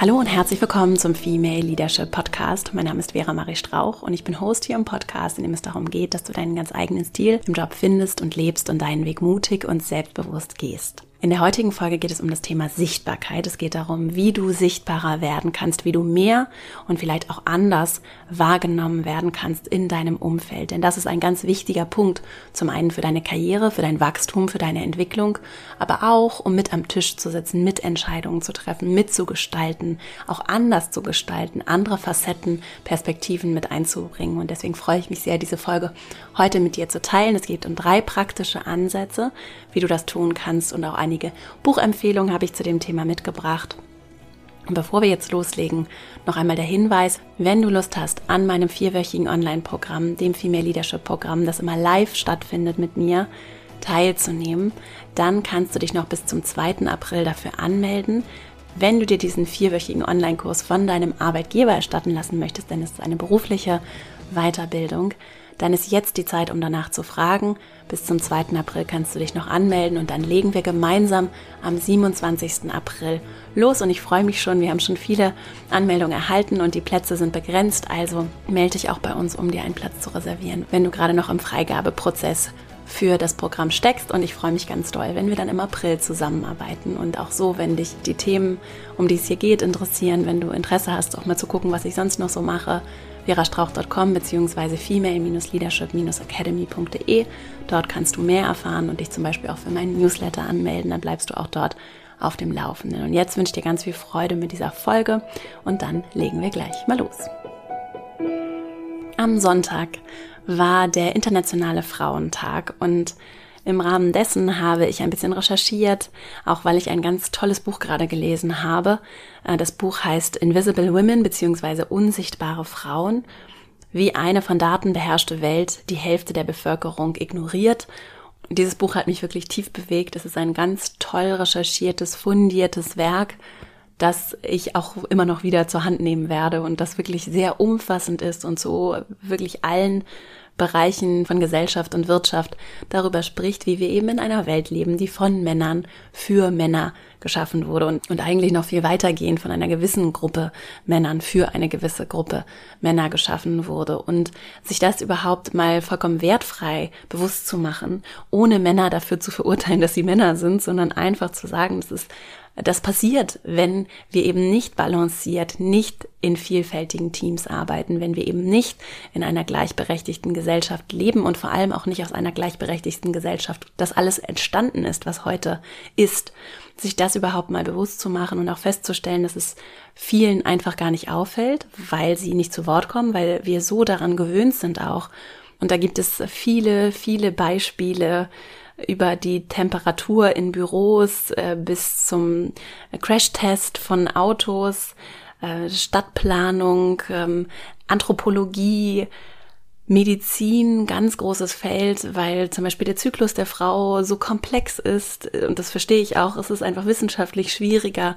Hallo und herzlich willkommen zum Female Leadership Podcast. Mein Name ist Vera Marie Strauch und ich bin Host hier im Podcast, in dem es darum geht, dass du deinen ganz eigenen Stil im Job findest und lebst und deinen Weg mutig und selbstbewusst gehst. In der heutigen Folge geht es um das Thema Sichtbarkeit. Es geht darum, wie du sichtbarer werden kannst, wie du mehr und vielleicht auch anders wahrgenommen werden kannst in deinem Umfeld. Denn das ist ein ganz wichtiger Punkt. Zum einen für deine Karriere, für dein Wachstum, für deine Entwicklung, aber auch, um mit am Tisch zu sitzen, mit Entscheidungen zu treffen, mitzugestalten, auch anders zu gestalten, andere Facetten, Perspektiven mit einzubringen. Und deswegen freue ich mich sehr, diese Folge heute mit dir zu teilen. Es geht um drei praktische Ansätze, wie du das tun kannst und auch einige Buchempfehlungen habe ich zu dem Thema mitgebracht. Und bevor wir jetzt loslegen, noch einmal der Hinweis, wenn du Lust hast, an meinem vierwöchigen Online-Programm, dem Female Leadership Programm, das immer live stattfindet mit mir, teilzunehmen, dann kannst du dich noch bis zum 2. April dafür anmelden. Wenn du dir diesen vierwöchigen Online-Kurs von deinem Arbeitgeber erstatten lassen möchtest, denn es ist eine berufliche Weiterbildung, dann ist jetzt die Zeit, um danach zu fragen. Bis zum 2. April kannst du dich noch anmelden und dann legen wir gemeinsam am 27. April los. Und ich freue mich schon, wir haben schon viele Anmeldungen erhalten und die Plätze sind begrenzt. Also melde dich auch bei uns, um dir einen Platz zu reservieren, wenn du gerade noch im Freigabeprozess für das Programm steckst und ich freue mich ganz doll, wenn wir dann im April zusammenarbeiten und auch so, wenn dich die Themen, um die es hier geht, interessieren, wenn du Interesse hast, auch mal zu gucken, was ich sonst noch so mache, verastrauch.com bzw. female-leadership-academy.de. Dort kannst du mehr erfahren und dich zum Beispiel auch für meinen Newsletter anmelden. Dann bleibst du auch dort auf dem Laufenden. Und jetzt wünsche ich dir ganz viel Freude mit dieser Folge und dann legen wir gleich mal los. Am Sonntag war der Internationale Frauentag und im Rahmen dessen habe ich ein bisschen recherchiert, auch weil ich ein ganz tolles Buch gerade gelesen habe. Äh, das Buch heißt Invisible Women bzw. Unsichtbare Frauen, wie eine von Daten beherrschte Welt die Hälfte der Bevölkerung ignoriert. Dieses Buch hat mich wirklich tief bewegt. Es ist ein ganz toll recherchiertes, fundiertes Werk, das ich auch immer noch wieder zur Hand nehmen werde und das wirklich sehr umfassend ist und so wirklich allen Bereichen von Gesellschaft und Wirtschaft darüber spricht, wie wir eben in einer Welt leben, die von Männern für Männer geschaffen wurde und, und eigentlich noch viel weitergehend von einer gewissen Gruppe Männern für eine gewisse Gruppe Männer geschaffen wurde. Und sich das überhaupt mal vollkommen wertfrei bewusst zu machen, ohne Männer dafür zu verurteilen, dass sie Männer sind, sondern einfach zu sagen, das ist das passiert, wenn wir eben nicht balanciert, nicht in vielfältigen Teams arbeiten, wenn wir eben nicht in einer gleichberechtigten Gesellschaft leben und vor allem auch nicht aus einer gleichberechtigten Gesellschaft, dass alles entstanden ist, was heute ist, sich das überhaupt mal bewusst zu machen und auch festzustellen, dass es vielen einfach gar nicht auffällt, weil sie nicht zu Wort kommen, weil wir so daran gewöhnt sind auch. Und da gibt es viele, viele Beispiele, über die Temperatur in Büros äh, bis zum Crashtest von Autos, äh, Stadtplanung, ähm, Anthropologie, Medizin, ganz großes Feld, weil zum Beispiel der Zyklus der Frau so komplex ist, und das verstehe ich auch, es ist einfach wissenschaftlich schwieriger,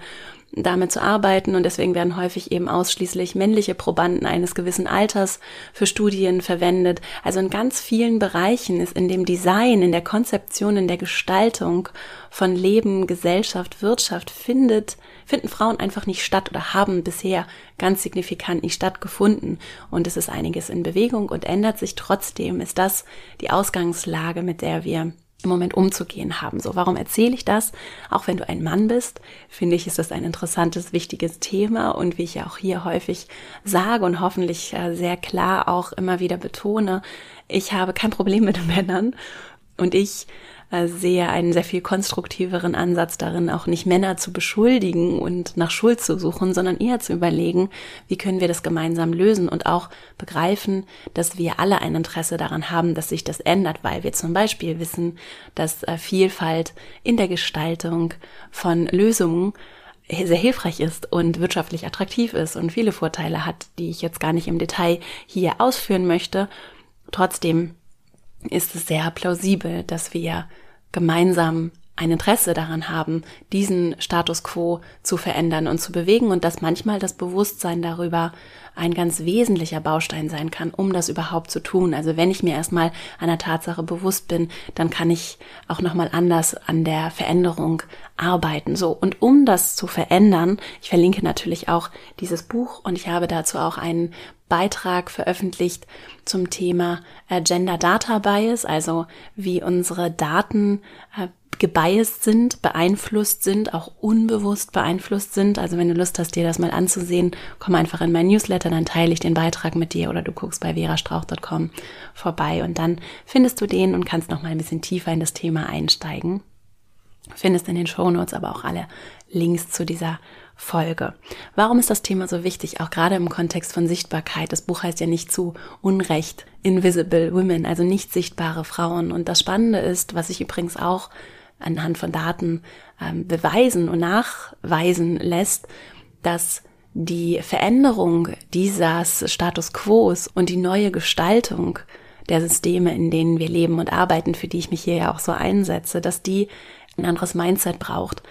damit zu arbeiten und deswegen werden häufig eben ausschließlich männliche Probanden eines gewissen Alters für Studien verwendet. Also in ganz vielen Bereichen ist in dem Design, in der Konzeption, in der Gestaltung von Leben, Gesellschaft, Wirtschaft findet, finden Frauen einfach nicht statt oder haben bisher ganz signifikant nicht stattgefunden. Und es ist einiges in Bewegung und ändert sich trotzdem. Ist das die Ausgangslage, mit der wir im Moment umzugehen haben. So, warum erzähle ich das? Auch wenn du ein Mann bist, finde ich, ist das ein interessantes, wichtiges Thema und wie ich ja auch hier häufig sage und hoffentlich äh, sehr klar auch immer wieder betone, ich habe kein Problem mit Männern und ich äh, sehe einen sehr viel konstruktiveren Ansatz darin, auch nicht Männer zu beschuldigen und nach Schuld zu suchen, sondern eher zu überlegen, wie können wir das gemeinsam lösen und auch begreifen, dass wir alle ein Interesse daran haben, dass sich das ändert, weil wir zum Beispiel wissen, dass äh, Vielfalt in der Gestaltung von Lösungen sehr hilfreich ist und wirtschaftlich attraktiv ist und viele Vorteile hat, die ich jetzt gar nicht im Detail hier ausführen möchte. Trotzdem ist es sehr plausibel, dass wir gemeinsam ein Interesse daran haben, diesen Status quo zu verändern und zu bewegen und dass manchmal das Bewusstsein darüber ein ganz wesentlicher Baustein sein kann, um das überhaupt zu tun. Also wenn ich mir erstmal einer Tatsache bewusst bin, dann kann ich auch nochmal anders an der Veränderung arbeiten. So. Und um das zu verändern, ich verlinke natürlich auch dieses Buch und ich habe dazu auch einen Beitrag veröffentlicht zum Thema äh, Gender Data Bias, also wie unsere Daten äh, gebiased sind, beeinflusst sind, auch unbewusst beeinflusst sind. Also wenn du Lust hast, dir das mal anzusehen, komm einfach in mein Newsletter, dann teile ich den Beitrag mit dir oder du guckst bei verastrauch.com vorbei und dann findest du den und kannst noch mal ein bisschen tiefer in das Thema einsteigen. Findest in den Shownotes aber auch alle Links zu dieser Folge. Warum ist das Thema so wichtig, auch gerade im Kontext von Sichtbarkeit? Das Buch heißt ja nicht zu Unrecht Invisible Women, also nicht sichtbare Frauen. Und das Spannende ist, was ich übrigens auch anhand von Daten ähm, beweisen und nachweisen lässt, dass die Veränderung dieses Status quos und die neue Gestaltung der Systeme, in denen wir leben und arbeiten, für die ich mich hier ja auch so einsetze, dass die ein anderes Mindset braucht.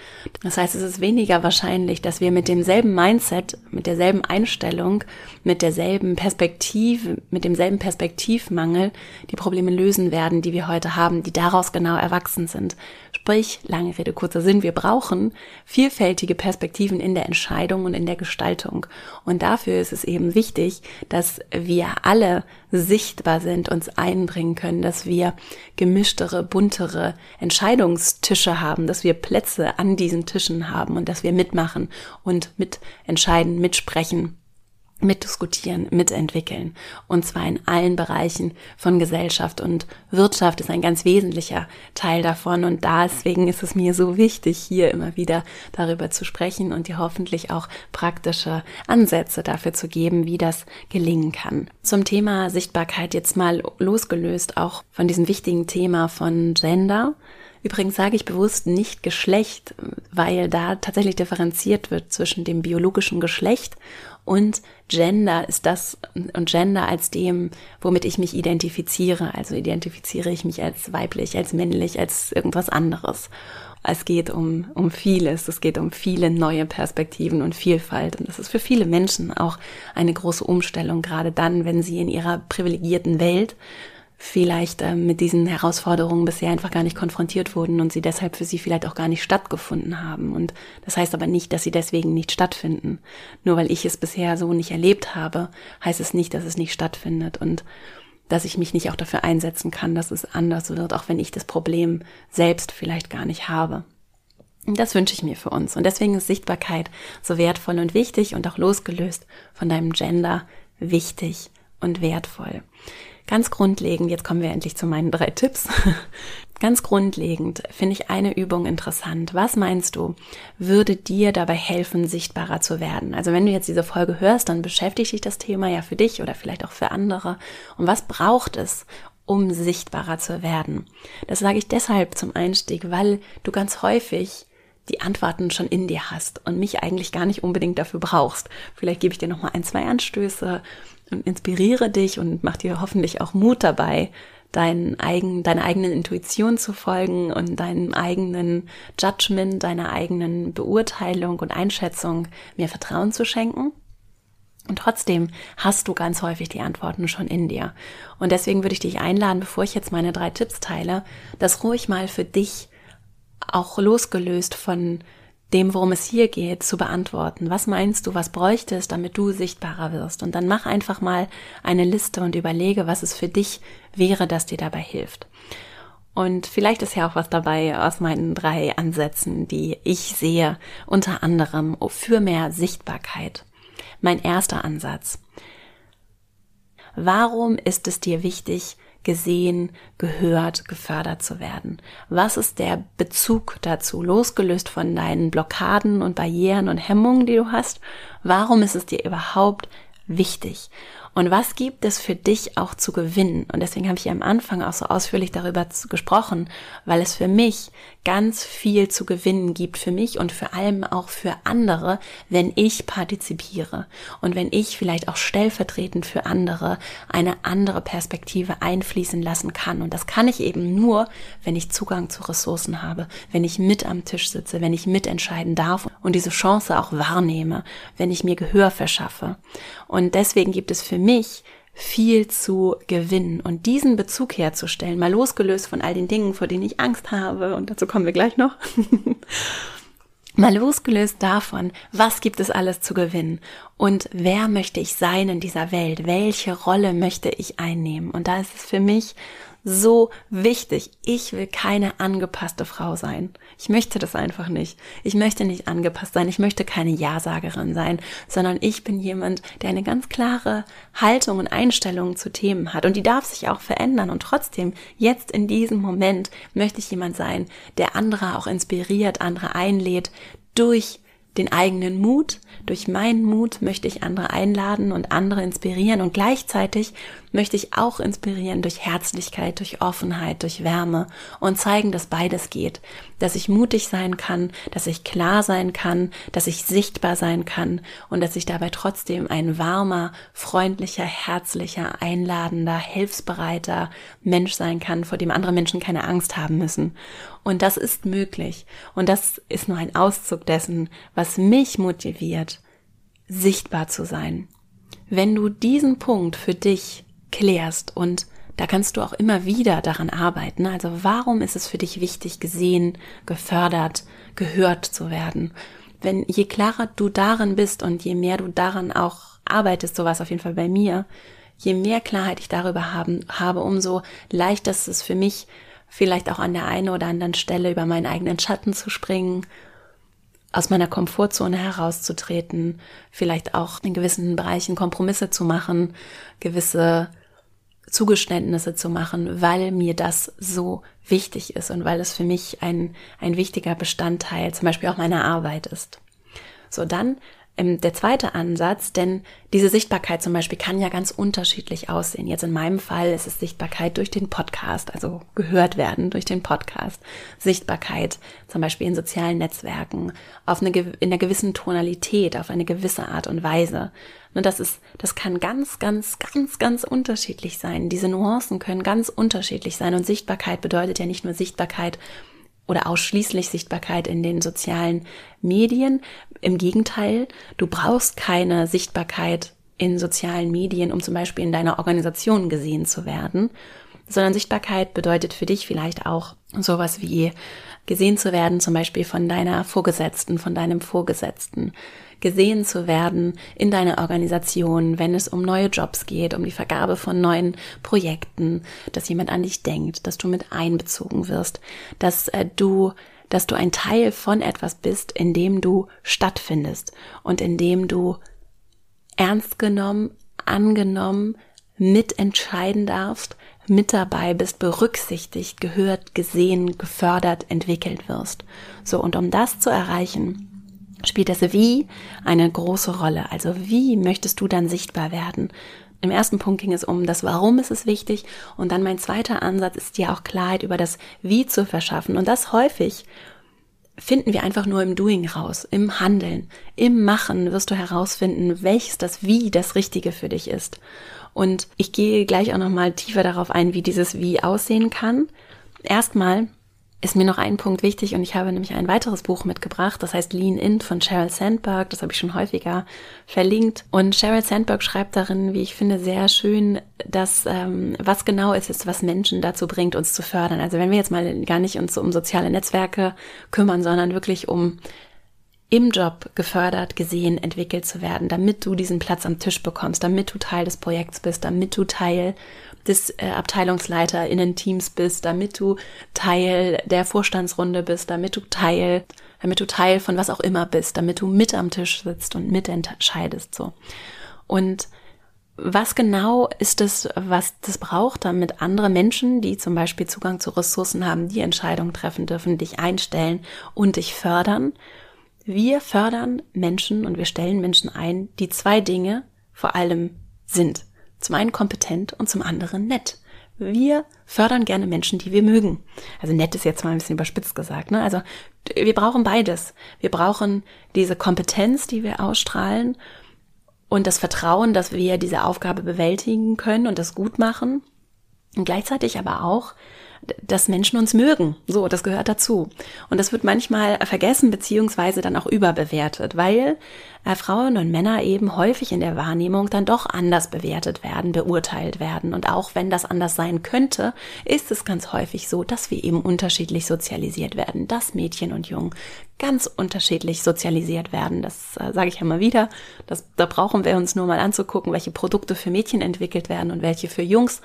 Das heißt, es ist weniger wahrscheinlich, dass wir mit demselben Mindset, mit derselben Einstellung, mit derselben Perspektive, mit demselben Perspektivmangel die Probleme lösen werden, die wir heute haben, die daraus genau erwachsen sind. Sprich, lange Rede, kurzer Sinn, wir brauchen vielfältige Perspektiven in der Entscheidung und in der Gestaltung. Und dafür ist es eben wichtig, dass wir alle sichtbar sind, uns einbringen können, dass wir gemischtere, buntere Entscheidungstische haben, dass wir Plätze an diesen Tischen haben und dass wir mitmachen und mitentscheiden, mitsprechen mitdiskutieren, mitentwickeln. Und zwar in allen Bereichen von Gesellschaft und Wirtschaft ist ein ganz wesentlicher Teil davon. Und deswegen ist es mir so wichtig, hier immer wieder darüber zu sprechen und dir hoffentlich auch praktische Ansätze dafür zu geben, wie das gelingen kann. Zum Thema Sichtbarkeit jetzt mal losgelöst auch von diesem wichtigen Thema von Gender. Übrigens sage ich bewusst nicht Geschlecht, weil da tatsächlich differenziert wird zwischen dem biologischen Geschlecht und Gender ist das und Gender als dem, womit ich mich identifiziere. Also identifiziere ich mich als weiblich, als männlich, als irgendwas anderes. Es geht um, um vieles. Es geht um viele neue Perspektiven und Vielfalt. Und das ist für viele Menschen auch eine große Umstellung, gerade dann, wenn sie in ihrer privilegierten Welt vielleicht äh, mit diesen Herausforderungen bisher einfach gar nicht konfrontiert wurden und sie deshalb für sie vielleicht auch gar nicht stattgefunden haben. Und das heißt aber nicht, dass sie deswegen nicht stattfinden. Nur weil ich es bisher so nicht erlebt habe, heißt es nicht, dass es nicht stattfindet und dass ich mich nicht auch dafür einsetzen kann, dass es anders wird, auch wenn ich das Problem selbst vielleicht gar nicht habe. Das wünsche ich mir für uns. Und deswegen ist Sichtbarkeit so wertvoll und wichtig und auch losgelöst von deinem Gender wichtig und wertvoll. Ganz grundlegend, jetzt kommen wir endlich zu meinen drei Tipps. Ganz grundlegend finde ich eine Übung interessant. Was meinst du, würde dir dabei helfen, sichtbarer zu werden? Also wenn du jetzt diese Folge hörst, dann beschäftigt dich das Thema ja für dich oder vielleicht auch für andere. Und was braucht es, um sichtbarer zu werden? Das sage ich deshalb zum Einstieg, weil du ganz häufig die Antworten schon in dir hast und mich eigentlich gar nicht unbedingt dafür brauchst. Vielleicht gebe ich dir noch mal ein, zwei Anstöße und inspiriere dich und mach dir hoffentlich auch Mut dabei, deinen eigen, deiner eigenen Intuition zu folgen und deinem eigenen Judgment, deiner eigenen Beurteilung und Einschätzung mehr Vertrauen zu schenken. Und trotzdem hast du ganz häufig die Antworten schon in dir. Und deswegen würde ich dich einladen, bevor ich jetzt meine drei Tipps teile, das ruhig mal für dich auch losgelöst von dem, worum es hier geht, zu beantworten. Was meinst du, was bräuchte es, damit du sichtbarer wirst? Und dann mach einfach mal eine Liste und überlege, was es für dich wäre, das dir dabei hilft. Und vielleicht ist ja auch was dabei aus meinen drei Ansätzen, die ich sehe, unter anderem für mehr Sichtbarkeit. Mein erster Ansatz. Warum ist es dir wichtig, gesehen, gehört, gefördert zu werden? Was ist der Bezug dazu, losgelöst von deinen Blockaden und Barrieren und Hemmungen, die du hast? Warum ist es dir überhaupt wichtig? Und was gibt es für dich auch zu gewinnen? Und deswegen habe ich am Anfang auch so ausführlich darüber gesprochen, weil es für mich ganz viel zu gewinnen gibt für mich und vor allem auch für andere, wenn ich partizipiere und wenn ich vielleicht auch stellvertretend für andere eine andere Perspektive einfließen lassen kann. Und das kann ich eben nur, wenn ich Zugang zu Ressourcen habe, wenn ich mit am Tisch sitze, wenn ich mitentscheiden darf und diese Chance auch wahrnehme, wenn ich mir Gehör verschaffe. Und deswegen gibt es für mich viel zu gewinnen und diesen Bezug herzustellen, mal losgelöst von all den Dingen, vor denen ich Angst habe, und dazu kommen wir gleich noch, mal losgelöst davon, was gibt es alles zu gewinnen und wer möchte ich sein in dieser Welt, welche Rolle möchte ich einnehmen. Und da ist es für mich so wichtig. Ich will keine angepasste Frau sein. Ich möchte das einfach nicht. Ich möchte nicht angepasst sein. Ich möchte keine Ja-Sagerin sein, sondern ich bin jemand, der eine ganz klare Haltung und Einstellung zu Themen hat. Und die darf sich auch verändern. Und trotzdem, jetzt in diesem Moment möchte ich jemand sein, der andere auch inspiriert, andere einlädt durch den eigenen Mut. Durch meinen Mut möchte ich andere einladen und andere inspirieren und gleichzeitig möchte ich auch inspirieren durch Herzlichkeit, durch Offenheit, durch Wärme und zeigen, dass beides geht, dass ich mutig sein kann, dass ich klar sein kann, dass ich sichtbar sein kann und dass ich dabei trotzdem ein warmer, freundlicher, herzlicher, einladender, hilfsbereiter Mensch sein kann, vor dem andere Menschen keine Angst haben müssen. Und das ist möglich. Und das ist nur ein Auszug dessen, was mich motiviert, sichtbar zu sein. Wenn du diesen Punkt für dich klärst und da kannst du auch immer wieder daran arbeiten. Also warum ist es für dich wichtig, gesehen, gefördert, gehört zu werden? Wenn je klarer du darin bist und je mehr du daran auch arbeitest, so war es auf jeden Fall bei mir, je mehr Klarheit ich darüber haben, habe, umso leichter ist es für mich, vielleicht auch an der einen oder anderen Stelle über meinen eigenen Schatten zu springen, aus meiner Komfortzone herauszutreten, vielleicht auch in gewissen Bereichen Kompromisse zu machen, gewisse Zugeständnisse zu machen, weil mir das so wichtig ist und weil es für mich ein, ein wichtiger Bestandteil zum Beispiel auch meiner Arbeit ist. So, dann ähm, der zweite Ansatz, denn diese Sichtbarkeit zum Beispiel kann ja ganz unterschiedlich aussehen. Jetzt in meinem Fall ist es Sichtbarkeit durch den Podcast, also gehört werden durch den Podcast. Sichtbarkeit zum Beispiel in sozialen Netzwerken, auf eine, in einer gewissen Tonalität, auf eine gewisse Art und Weise. Und das ist, das kann ganz, ganz, ganz, ganz unterschiedlich sein. Diese Nuancen können ganz unterschiedlich sein. Und Sichtbarkeit bedeutet ja nicht nur Sichtbarkeit oder ausschließlich Sichtbarkeit in den sozialen Medien. Im Gegenteil, du brauchst keine Sichtbarkeit in sozialen Medien, um zum Beispiel in deiner Organisation gesehen zu werden, sondern Sichtbarkeit bedeutet für dich vielleicht auch sowas wie gesehen zu werden, zum Beispiel von deiner Vorgesetzten, von deinem Vorgesetzten, gesehen zu werden in deiner Organisation, wenn es um neue Jobs geht, um die Vergabe von neuen Projekten, dass jemand an dich denkt, dass du mit einbezogen wirst, dass äh, du dass du ein Teil von etwas bist, in dem du stattfindest und in dem du ernst genommen, angenommen, mitentscheiden darfst, mit dabei bist, berücksichtigt, gehört, gesehen, gefördert, entwickelt wirst. So, und um das zu erreichen, spielt das Wie eine große Rolle. Also wie möchtest du dann sichtbar werden? Im ersten Punkt ging es um das Warum ist es wichtig und dann mein zweiter Ansatz ist dir auch Klarheit über das Wie zu verschaffen und das häufig finden wir einfach nur im Doing raus, im Handeln, im Machen wirst du herausfinden, welches das Wie das Richtige für dich ist. Und ich gehe gleich auch nochmal tiefer darauf ein, wie dieses Wie aussehen kann. Erstmal ist mir noch ein Punkt wichtig und ich habe nämlich ein weiteres Buch mitgebracht, das heißt Lean In von Sheryl Sandberg, das habe ich schon häufiger verlinkt. Und Sheryl Sandberg schreibt darin, wie ich finde, sehr schön, dass ähm, was genau ist, ist, was Menschen dazu bringt, uns zu fördern. Also wenn wir jetzt mal gar nicht uns um soziale Netzwerke kümmern, sondern wirklich um im Job gefördert, gesehen, entwickelt zu werden, damit du diesen Platz am Tisch bekommst, damit du Teil des Projekts bist, damit du Teil des äh, Abteilungsleiterinnen-Teams bist, damit du Teil der Vorstandsrunde bist, damit du Teil, damit du Teil von was auch immer bist, damit du mit am Tisch sitzt und mitentscheidest, so. Und was genau ist es, was das braucht, damit andere Menschen, die zum Beispiel Zugang zu Ressourcen haben, die Entscheidungen treffen dürfen, dich einstellen und dich fördern? Wir fördern Menschen und wir stellen Menschen ein, die zwei Dinge vor allem sind. Zum einen kompetent und zum anderen nett. wir fördern gerne Menschen, die wir mögen. Also nett ist jetzt mal ein bisschen überspitzt gesagt. Ne? Also wir brauchen beides. Wir brauchen diese Kompetenz, die wir ausstrahlen und das Vertrauen, dass wir diese Aufgabe bewältigen können und das gut machen. Und gleichzeitig aber auch dass Menschen uns mögen. So, das gehört dazu. Und das wird manchmal vergessen beziehungsweise dann auch überbewertet, weil äh, Frauen und Männer eben häufig in der Wahrnehmung dann doch anders bewertet werden, beurteilt werden. Und auch wenn das anders sein könnte, ist es ganz häufig so, dass wir eben unterschiedlich sozialisiert werden, dass Mädchen und Jungen ganz unterschiedlich sozialisiert werden. Das äh, sage ich mal wieder. Das, da brauchen wir uns nur mal anzugucken, welche Produkte für Mädchen entwickelt werden und welche für Jungs.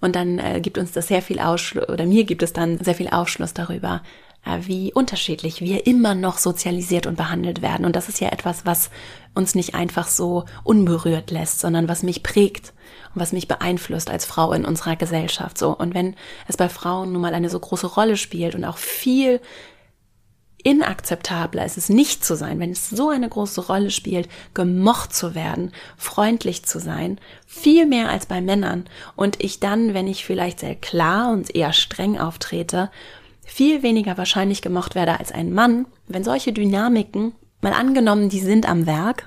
Und dann äh, gibt uns das sehr viel Ausschluss, oder mir gibt es dann sehr viel Aufschluss darüber, äh, wie unterschiedlich wir immer noch sozialisiert und behandelt werden. Und das ist ja etwas, was uns nicht einfach so unberührt lässt, sondern was mich prägt und was mich beeinflusst als Frau in unserer Gesellschaft. So. Und wenn es bei Frauen nun mal eine so große Rolle spielt und auch viel inakzeptabler ist es nicht zu sein, wenn es so eine große Rolle spielt, gemocht zu werden, freundlich zu sein, viel mehr als bei Männern. Und ich dann, wenn ich vielleicht sehr klar und eher streng auftrete, viel weniger wahrscheinlich gemocht werde als ein Mann, wenn solche Dynamiken mal angenommen, die sind am Werk,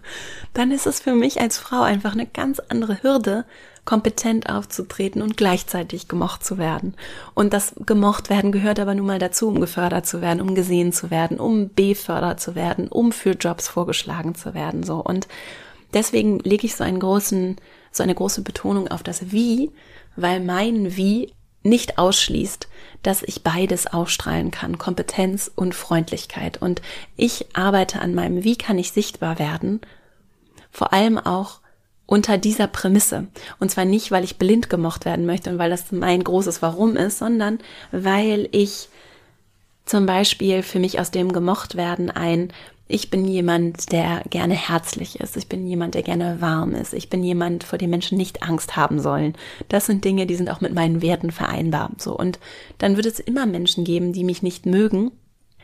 dann ist es für mich als Frau einfach eine ganz andere Hürde, kompetent aufzutreten und gleichzeitig gemocht zu werden. Und das gemocht werden gehört aber nun mal dazu, um gefördert zu werden, um gesehen zu werden, um befördert zu werden, um für Jobs vorgeschlagen zu werden, so. Und deswegen lege ich so einen großen, so eine große Betonung auf das Wie, weil mein Wie nicht ausschließt, dass ich beides ausstrahlen kann, Kompetenz und Freundlichkeit. Und ich arbeite an meinem Wie kann ich sichtbar werden, vor allem auch unter dieser Prämisse. Und zwar nicht, weil ich blind gemocht werden möchte und weil das mein großes Warum ist, sondern weil ich zum Beispiel für mich aus dem gemocht werden ein, ich bin jemand, der gerne herzlich ist. Ich bin jemand, der gerne warm ist. Ich bin jemand, vor dem Menschen nicht Angst haben sollen. Das sind Dinge, die sind auch mit meinen Werten vereinbar. So. Und dann wird es immer Menschen geben, die mich nicht mögen.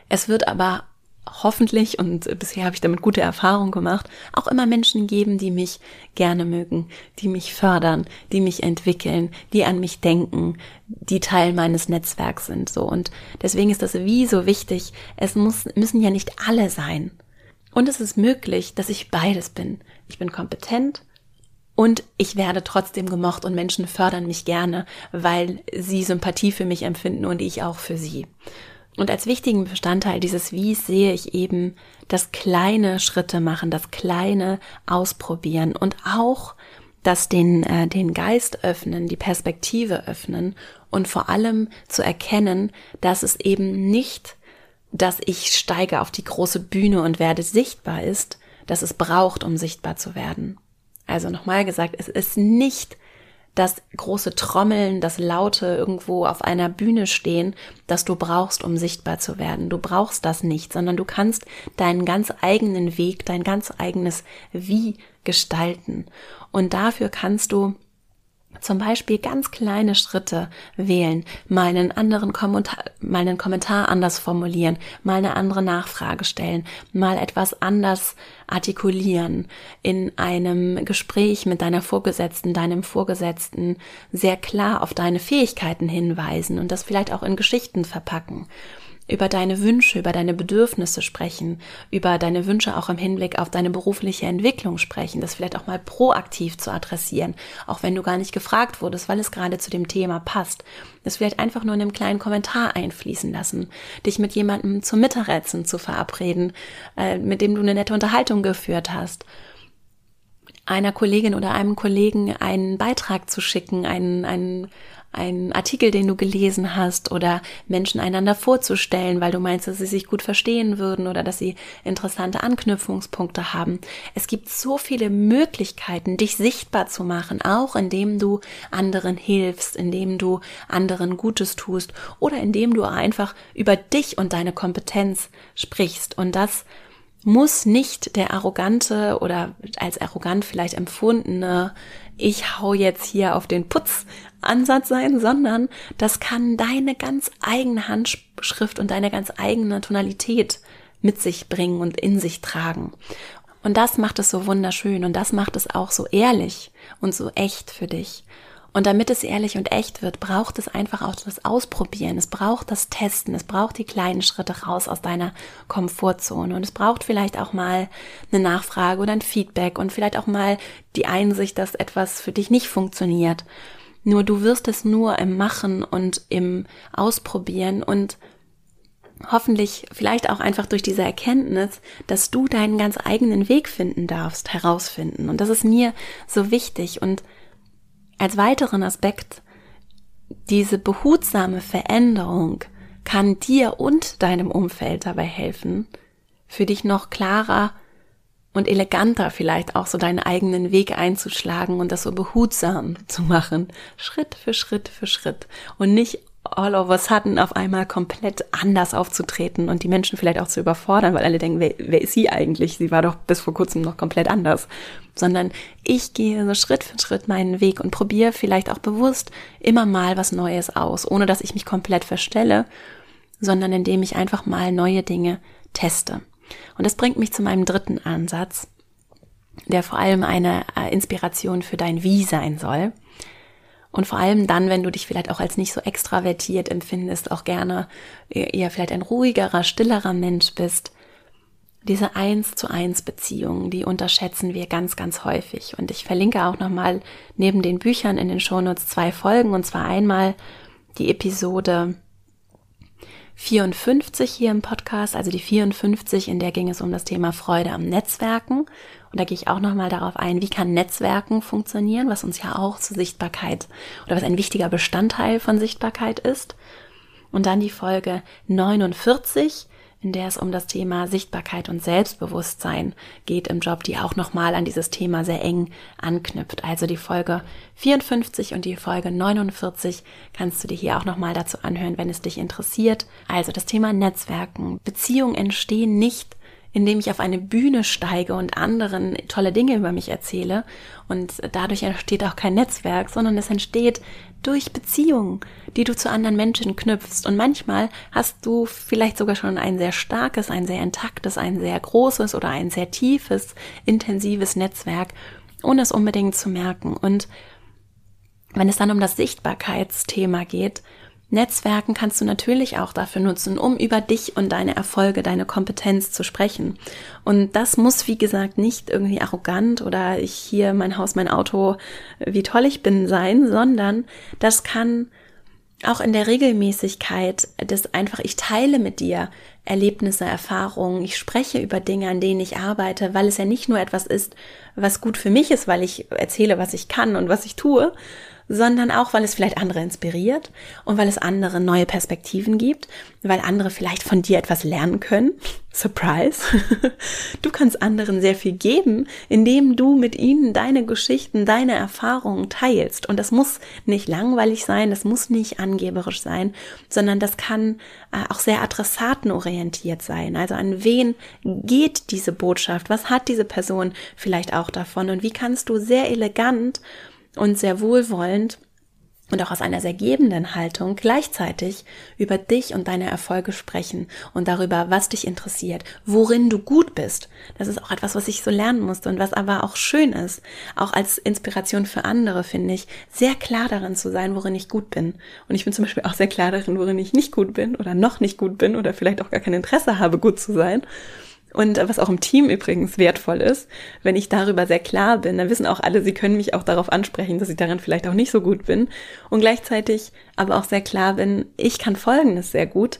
Es wird aber hoffentlich, und bisher habe ich damit gute Erfahrungen gemacht, auch immer Menschen geben, die mich gerne mögen, die mich fördern, die mich entwickeln, die an mich denken, die Teil meines Netzwerks sind, so. Und deswegen ist das wie so wichtig. Es muss, müssen ja nicht alle sein. Und es ist möglich, dass ich beides bin. Ich bin kompetent und ich werde trotzdem gemocht und Menschen fördern mich gerne, weil sie Sympathie für mich empfinden und ich auch für sie. Und als wichtigen Bestandteil dieses Wies sehe ich eben das kleine Schritte machen, das kleine Ausprobieren und auch das den, äh, den Geist öffnen, die Perspektive öffnen und vor allem zu erkennen, dass es eben nicht, dass ich steige auf die große Bühne und werde sichtbar ist, dass es braucht, um sichtbar zu werden. Also nochmal gesagt, es ist nicht das große Trommeln, das Laute irgendwo auf einer Bühne stehen, das du brauchst, um sichtbar zu werden. Du brauchst das nicht, sondern du kannst deinen ganz eigenen Weg, dein ganz eigenes Wie gestalten. Und dafür kannst du zum Beispiel ganz kleine Schritte wählen, mal einen anderen Kommentar, mal einen Kommentar anders formulieren, mal eine andere Nachfrage stellen, mal etwas anders artikulieren, in einem Gespräch mit deiner Vorgesetzten, deinem Vorgesetzten sehr klar auf deine Fähigkeiten hinweisen und das vielleicht auch in Geschichten verpacken über deine Wünsche, über deine Bedürfnisse sprechen, über deine Wünsche auch im Hinblick auf deine berufliche Entwicklung sprechen, das vielleicht auch mal proaktiv zu adressieren, auch wenn du gar nicht gefragt wurdest, weil es gerade zu dem Thema passt. Das vielleicht einfach nur in einem kleinen Kommentar einfließen lassen, dich mit jemandem zum Mittagessen zu verabreden, äh, mit dem du eine nette Unterhaltung geführt hast einer Kollegin oder einem Kollegen einen Beitrag zu schicken, einen, einen, einen Artikel, den du gelesen hast oder Menschen einander vorzustellen, weil du meinst, dass sie sich gut verstehen würden oder dass sie interessante Anknüpfungspunkte haben. Es gibt so viele Möglichkeiten, dich sichtbar zu machen, auch indem du anderen hilfst, indem du anderen Gutes tust oder indem du einfach über dich und deine Kompetenz sprichst. Und das muss nicht der arrogante oder als arrogant vielleicht empfundene ich hau jetzt hier auf den Putz Ansatz sein, sondern das kann deine ganz eigene Handschrift und deine ganz eigene Tonalität mit sich bringen und in sich tragen. Und das macht es so wunderschön und das macht es auch so ehrlich und so echt für dich. Und damit es ehrlich und echt wird, braucht es einfach auch das Ausprobieren. Es braucht das Testen. Es braucht die kleinen Schritte raus aus deiner Komfortzone. Und es braucht vielleicht auch mal eine Nachfrage oder ein Feedback und vielleicht auch mal die Einsicht, dass etwas für dich nicht funktioniert. Nur du wirst es nur im Machen und im Ausprobieren und hoffentlich vielleicht auch einfach durch diese Erkenntnis, dass du deinen ganz eigenen Weg finden darfst, herausfinden. Und das ist mir so wichtig. Und als weiteren Aspekt, diese behutsame Veränderung kann dir und deinem Umfeld dabei helfen, für dich noch klarer und eleganter vielleicht auch so deinen eigenen Weg einzuschlagen und das so behutsam zu machen, Schritt für Schritt für Schritt und nicht all of a sudden auf einmal komplett anders aufzutreten und die Menschen vielleicht auch zu überfordern, weil alle denken, wer, wer ist sie eigentlich? Sie war doch bis vor kurzem noch komplett anders. Sondern ich gehe so Schritt für Schritt meinen Weg und probiere vielleicht auch bewusst immer mal was Neues aus, ohne dass ich mich komplett verstelle, sondern indem ich einfach mal neue Dinge teste. Und das bringt mich zu meinem dritten Ansatz, der vor allem eine äh, Inspiration für dein Wie sein soll. Und vor allem dann, wenn du dich vielleicht auch als nicht so extravertiert empfindest, auch gerne eher vielleicht ein ruhigerer, stillerer Mensch bist. Diese eins zu eins Beziehungen, die unterschätzen wir ganz, ganz häufig. Und ich verlinke auch nochmal neben den Büchern in den Shownotes zwei Folgen. Und zwar einmal die Episode 54 hier im Podcast, also die 54, in der ging es um das Thema Freude am Netzwerken. Und da gehe ich auch nochmal darauf ein, wie kann Netzwerken funktionieren, was uns ja auch zur Sichtbarkeit oder was ein wichtiger Bestandteil von Sichtbarkeit ist. Und dann die Folge 49, in der es um das Thema Sichtbarkeit und Selbstbewusstsein geht im Job, die auch nochmal an dieses Thema sehr eng anknüpft. Also die Folge 54 und die Folge 49 kannst du dir hier auch nochmal dazu anhören, wenn es dich interessiert. Also das Thema Netzwerken. Beziehungen entstehen nicht indem ich auf eine Bühne steige und anderen tolle Dinge über mich erzähle. Und dadurch entsteht auch kein Netzwerk, sondern es entsteht durch Beziehungen, die du zu anderen Menschen knüpfst. Und manchmal hast du vielleicht sogar schon ein sehr starkes, ein sehr intaktes, ein sehr großes oder ein sehr tiefes, intensives Netzwerk, ohne es unbedingt zu merken. Und wenn es dann um das Sichtbarkeitsthema geht, Netzwerken kannst du natürlich auch dafür nutzen, um über dich und deine Erfolge, deine Kompetenz zu sprechen. Und das muss, wie gesagt, nicht irgendwie arrogant oder ich hier mein Haus, mein Auto, wie toll ich bin sein, sondern das kann auch in der Regelmäßigkeit des einfach, ich teile mit dir Erlebnisse, Erfahrungen, ich spreche über Dinge, an denen ich arbeite, weil es ja nicht nur etwas ist, was gut für mich ist, weil ich erzähle, was ich kann und was ich tue, sondern auch, weil es vielleicht andere inspiriert und weil es andere neue Perspektiven gibt, weil andere vielleicht von dir etwas lernen können. Surprise. Du kannst anderen sehr viel geben, indem du mit ihnen deine Geschichten, deine Erfahrungen teilst. Und das muss nicht langweilig sein, das muss nicht angeberisch sein, sondern das kann äh, auch sehr adressatenorientiert sein. Also an wen geht diese Botschaft? Was hat diese Person vielleicht auch davon? Und wie kannst du sehr elegant und sehr wohlwollend und auch aus einer sehr gebenden Haltung gleichzeitig über dich und deine Erfolge sprechen und darüber, was dich interessiert, worin du gut bist. Das ist auch etwas, was ich so lernen musste und was aber auch schön ist, auch als Inspiration für andere, finde ich, sehr klar darin zu sein, worin ich gut bin. Und ich bin zum Beispiel auch sehr klar darin, worin ich nicht gut bin oder noch nicht gut bin oder vielleicht auch gar kein Interesse habe, gut zu sein. Und was auch im Team übrigens wertvoll ist, wenn ich darüber sehr klar bin, dann wissen auch alle, sie können mich auch darauf ansprechen, dass ich darin vielleicht auch nicht so gut bin. Und gleichzeitig aber auch sehr klar bin, ich kann Folgendes sehr gut.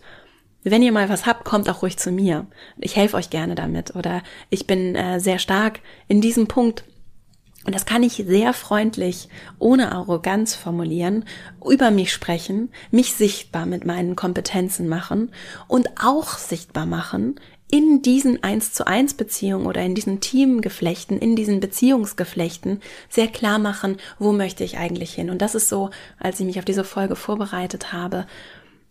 Wenn ihr mal was habt, kommt auch ruhig zu mir. Ich helfe euch gerne damit. Oder ich bin äh, sehr stark in diesem Punkt. Und das kann ich sehr freundlich, ohne Arroganz formulieren, über mich sprechen, mich sichtbar mit meinen Kompetenzen machen und auch sichtbar machen, in diesen eins zu eins Beziehungen oder in diesen Teamgeflechten, in diesen Beziehungsgeflechten sehr klar machen, wo möchte ich eigentlich hin. Und das ist so, als ich mich auf diese Folge vorbereitet habe,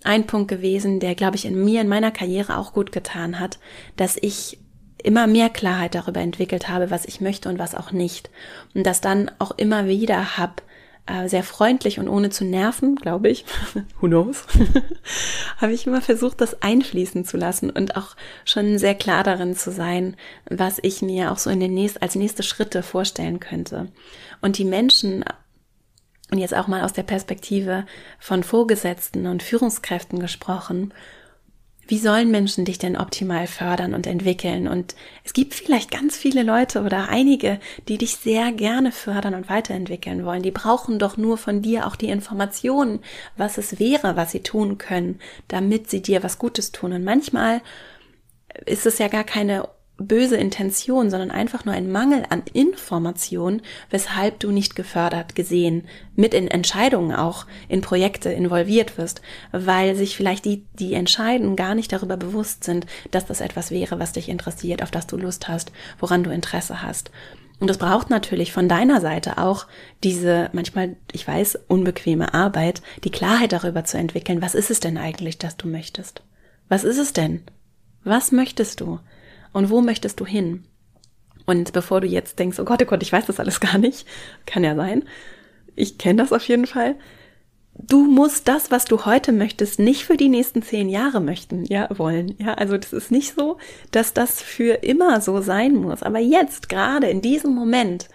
ein Punkt gewesen, der, glaube ich, in mir, in meiner Karriere auch gut getan hat, dass ich immer mehr Klarheit darüber entwickelt habe, was ich möchte und was auch nicht. Und das dann auch immer wieder hab äh, sehr freundlich und ohne zu nerven, glaube ich, who knows, habe ich immer versucht, das einfließen zu lassen und auch schon sehr klar darin zu sein, was ich mir auch so in den nächsten, als nächste Schritte vorstellen könnte. Und die Menschen und jetzt auch mal aus der Perspektive von Vorgesetzten und Führungskräften gesprochen, wie sollen Menschen dich denn optimal fördern und entwickeln? Und es gibt vielleicht ganz viele Leute oder einige, die dich sehr gerne fördern und weiterentwickeln wollen. Die brauchen doch nur von dir auch die Informationen, was es wäre, was sie tun können, damit sie dir was Gutes tun. Und manchmal ist es ja gar keine böse Intention, sondern einfach nur ein Mangel an Information, weshalb du nicht gefördert, gesehen, mit in Entscheidungen auch in Projekte involviert wirst, weil sich vielleicht die, die entscheiden, gar nicht darüber bewusst sind, dass das etwas wäre, was dich interessiert, auf das du Lust hast, woran du Interesse hast. Und es braucht natürlich von deiner Seite auch diese manchmal, ich weiß, unbequeme Arbeit, die Klarheit darüber zu entwickeln, was ist es denn eigentlich, dass du möchtest? Was ist es denn? Was möchtest du? Und wo möchtest du hin? Und bevor du jetzt denkst, oh Gott, oh Gott, ich weiß das alles gar nicht, kann ja sein, ich kenne das auf jeden Fall. Du musst das, was du heute möchtest, nicht für die nächsten zehn Jahre möchten, ja, wollen. Ja, also das ist nicht so, dass das für immer so sein muss. Aber jetzt, gerade in diesem Moment,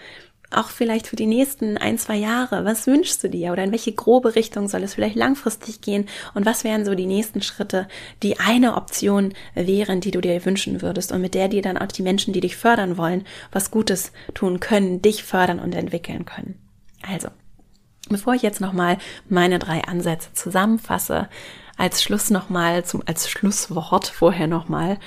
auch vielleicht für die nächsten ein, zwei Jahre? Was wünschst du dir? Oder in welche grobe Richtung soll es vielleicht langfristig gehen? Und was wären so die nächsten Schritte, die eine Option wären, die du dir wünschen würdest und mit der dir dann auch die Menschen, die dich fördern wollen, was Gutes tun können, dich fördern und entwickeln können? Also, bevor ich jetzt nochmal meine drei Ansätze zusammenfasse, als Schluss nochmal, zum, als Schlusswort vorher nochmal,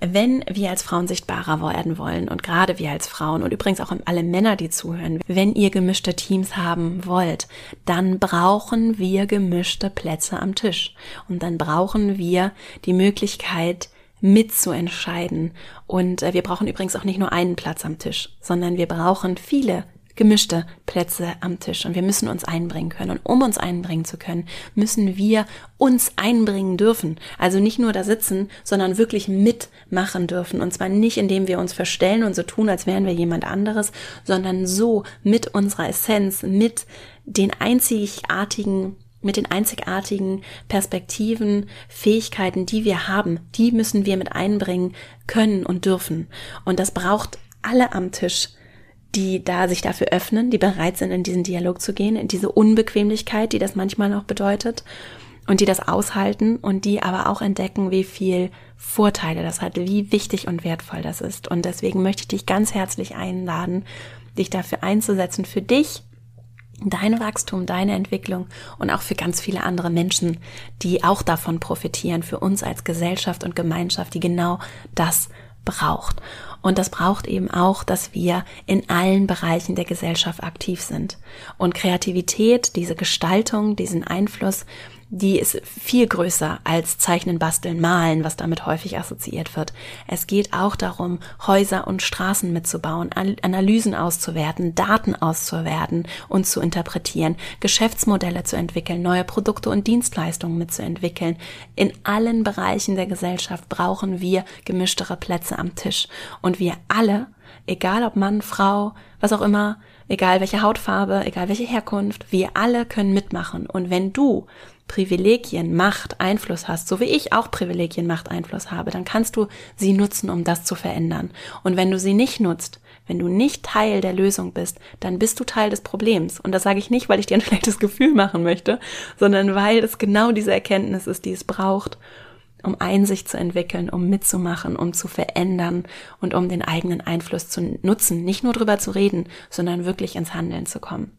wenn wir als Frauen sichtbarer werden wollen und gerade wir als Frauen und übrigens auch alle Männer, die zuhören, wenn ihr gemischte Teams haben wollt, dann brauchen wir gemischte Plätze am Tisch und dann brauchen wir die Möglichkeit, mitzuentscheiden. Und äh, wir brauchen übrigens auch nicht nur einen Platz am Tisch, sondern wir brauchen viele gemischte Plätze am Tisch und wir müssen uns einbringen können. Und um uns einbringen zu können, müssen wir uns einbringen dürfen. Also nicht nur da sitzen, sondern wirklich mitmachen dürfen. Und zwar nicht, indem wir uns verstellen und so tun, als wären wir jemand anderes, sondern so mit unserer Essenz, mit den einzigartigen mit den einzigartigen Perspektiven, Fähigkeiten, die wir haben, die müssen wir mit einbringen können und dürfen. Und das braucht alle am Tisch die da sich dafür öffnen, die bereit sind, in diesen Dialog zu gehen, in diese Unbequemlichkeit, die das manchmal noch bedeutet und die das aushalten und die aber auch entdecken, wie viel Vorteile das hat, wie wichtig und wertvoll das ist. Und deswegen möchte ich dich ganz herzlich einladen, dich dafür einzusetzen, für dich, dein Wachstum, deine Entwicklung und auch für ganz viele andere Menschen, die auch davon profitieren, für uns als Gesellschaft und Gemeinschaft, die genau das braucht. Und das braucht eben auch, dass wir in allen Bereichen der Gesellschaft aktiv sind. Und Kreativität, diese Gestaltung, diesen Einfluss, die ist viel größer als Zeichnen, Basteln, Malen, was damit häufig assoziiert wird. Es geht auch darum, Häuser und Straßen mitzubauen, Analysen auszuwerten, Daten auszuwerten und zu interpretieren, Geschäftsmodelle zu entwickeln, neue Produkte und Dienstleistungen mitzuentwickeln. In allen Bereichen der Gesellschaft brauchen wir gemischtere Plätze am Tisch. Und wir alle, egal ob Mann, Frau, was auch immer, egal welche Hautfarbe, egal welche Herkunft, wir alle können mitmachen. Und wenn du Privilegien, Macht, Einfluss hast, so wie ich auch Privilegien, Macht, Einfluss habe, dann kannst du sie nutzen, um das zu verändern. Und wenn du sie nicht nutzt, wenn du nicht Teil der Lösung bist, dann bist du Teil des Problems. Und das sage ich nicht, weil ich dir ein schlechtes Gefühl machen möchte, sondern weil es genau diese Erkenntnis ist, die es braucht, um Einsicht zu entwickeln, um mitzumachen, um zu verändern und um den eigenen Einfluss zu nutzen, nicht nur drüber zu reden, sondern wirklich ins Handeln zu kommen.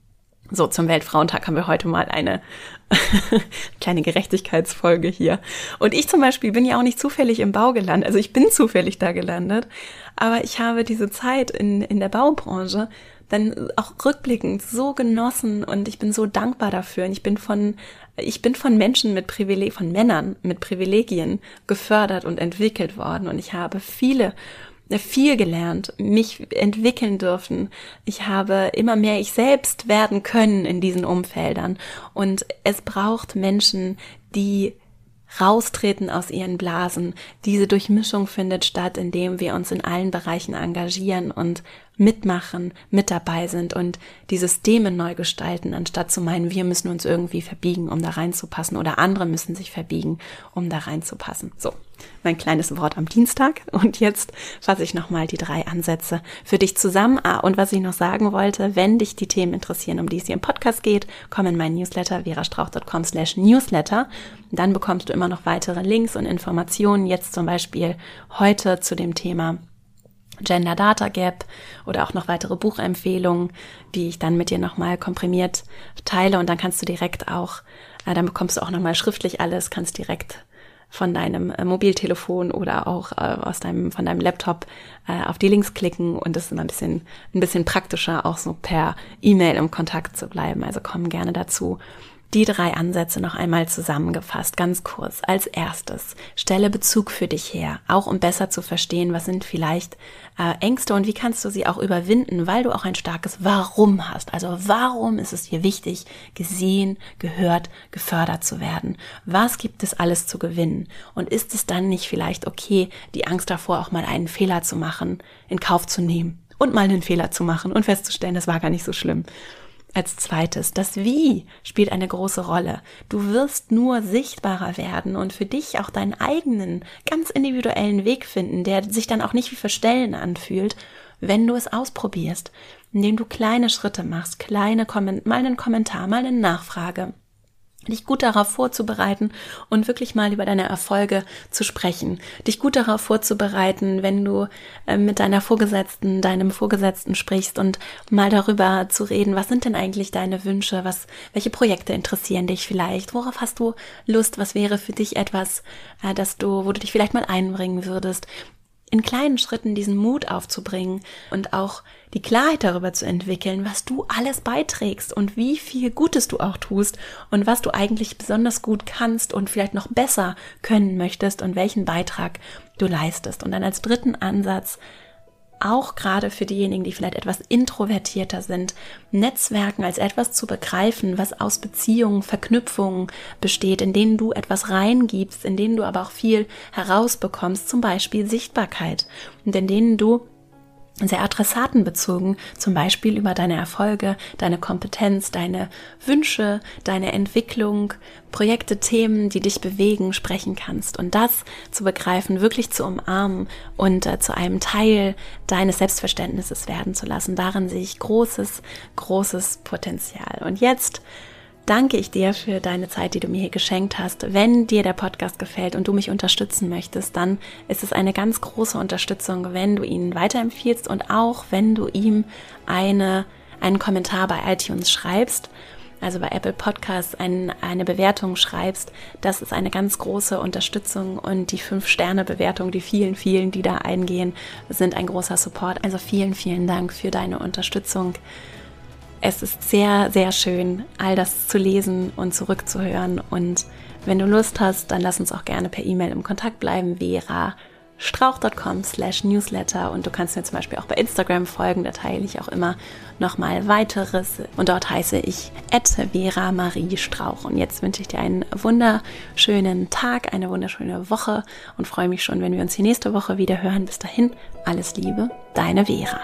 So, zum Weltfrauentag haben wir heute mal eine kleine Gerechtigkeitsfolge hier. Und ich zum Beispiel bin ja auch nicht zufällig im Bau gelandet. Also ich bin zufällig da gelandet. Aber ich habe diese Zeit in, in der Baubranche dann auch rückblickend so genossen und ich bin so dankbar dafür. Und ich bin von, ich bin von Menschen mit Privileg, von Männern mit Privilegien gefördert und entwickelt worden. Und ich habe viele viel gelernt, mich entwickeln dürfen. Ich habe immer mehr ich selbst werden können in diesen Umfeldern. Und es braucht Menschen, die raustreten aus ihren Blasen. Diese Durchmischung findet statt, indem wir uns in allen Bereichen engagieren und mitmachen, mit dabei sind und die Systeme neu gestalten, anstatt zu meinen, wir müssen uns irgendwie verbiegen, um da reinzupassen oder andere müssen sich verbiegen, um da reinzupassen. So, mein kleines Wort am Dienstag. Und jetzt fasse ich nochmal die drei Ansätze für dich zusammen. Ah, und was ich noch sagen wollte, wenn dich die Themen interessieren, um die es hier im Podcast geht, komm in meinen Newsletter verastrauch.com slash newsletter. Dann bekommst du immer noch weitere Links und Informationen. Jetzt zum Beispiel heute zu dem Thema Gender Data Gap oder auch noch weitere Buchempfehlungen, die ich dann mit dir nochmal komprimiert teile und dann kannst du direkt auch, äh, dann bekommst du auch nochmal schriftlich alles, kannst direkt von deinem äh, Mobiltelefon oder auch äh, aus deinem von deinem Laptop äh, auf die Links klicken und es ist immer ein bisschen ein bisschen praktischer auch so per E-Mail im Kontakt zu bleiben. Also komm gerne dazu die drei Ansätze noch einmal zusammengefasst, ganz kurz. Als erstes, stelle Bezug für dich her, auch um besser zu verstehen, was sind vielleicht äh, Ängste und wie kannst du sie auch überwinden, weil du auch ein starkes Warum hast. Also warum ist es dir wichtig, gesehen, gehört, gefördert zu werden? Was gibt es alles zu gewinnen? Und ist es dann nicht vielleicht okay, die Angst davor, auch mal einen Fehler zu machen, in Kauf zu nehmen? Und mal einen Fehler zu machen und festzustellen, das war gar nicht so schlimm. Als zweites, das Wie spielt eine große Rolle. Du wirst nur sichtbarer werden und für dich auch deinen eigenen, ganz individuellen Weg finden, der sich dann auch nicht wie Verstellen anfühlt, wenn du es ausprobierst, indem du kleine Schritte machst, kleine, mal einen Kommentar, mal eine Nachfrage, dich gut darauf vorzubereiten und wirklich mal über deine Erfolge zu sprechen. Dich gut darauf vorzubereiten, wenn du äh, mit deiner Vorgesetzten, deinem Vorgesetzten sprichst und mal darüber zu reden, was sind denn eigentlich deine Wünsche, was, welche Projekte interessieren dich vielleicht, worauf hast du Lust, was wäre für dich etwas, äh, dass du, wo du dich vielleicht mal einbringen würdest, in kleinen Schritten diesen Mut aufzubringen und auch die Klarheit darüber zu entwickeln, was du alles beiträgst und wie viel Gutes du auch tust und was du eigentlich besonders gut kannst und vielleicht noch besser können möchtest und welchen Beitrag du leistest. Und dann als dritten Ansatz auch gerade für diejenigen, die vielleicht etwas introvertierter sind, Netzwerken als etwas zu begreifen, was aus Beziehungen, Verknüpfungen besteht, in denen du etwas reingibst, in denen du aber auch viel herausbekommst, zum Beispiel Sichtbarkeit. Und in denen du sehr adressatenbezogen, zum Beispiel über deine Erfolge, deine Kompetenz, deine Wünsche, deine Entwicklung, Projekte, Themen, die dich bewegen, sprechen kannst. Und das zu begreifen, wirklich zu umarmen und äh, zu einem Teil deines Selbstverständnisses werden zu lassen. Darin sehe ich großes, großes Potenzial. Und jetzt danke ich dir für deine Zeit, die du mir hier geschenkt hast. Wenn dir der Podcast gefällt und du mich unterstützen möchtest, dann ist es eine ganz große Unterstützung, wenn du ihn weiterempfiehlst und auch wenn du ihm eine, einen Kommentar bei iTunes schreibst. Also bei Apple Podcasts ein, eine Bewertung schreibst, das ist eine ganz große Unterstützung und die fünf Sterne Bewertung, die vielen, vielen, die da eingehen, sind ein großer Support. Also vielen, vielen Dank für deine Unterstützung. Es ist sehr, sehr schön, all das zu lesen und zurückzuhören. Und wenn du Lust hast, dann lass uns auch gerne per E-Mail im Kontakt bleiben. Vera strauch.com slash newsletter und du kannst mir zum Beispiel auch bei Instagram folgen, da teile ich auch immer nochmal weiteres und dort heiße ich Vera Marie Strauch und jetzt wünsche ich dir einen wunderschönen Tag, eine wunderschöne Woche und freue mich schon, wenn wir uns die nächste Woche wieder hören. Bis dahin, alles Liebe, deine Vera.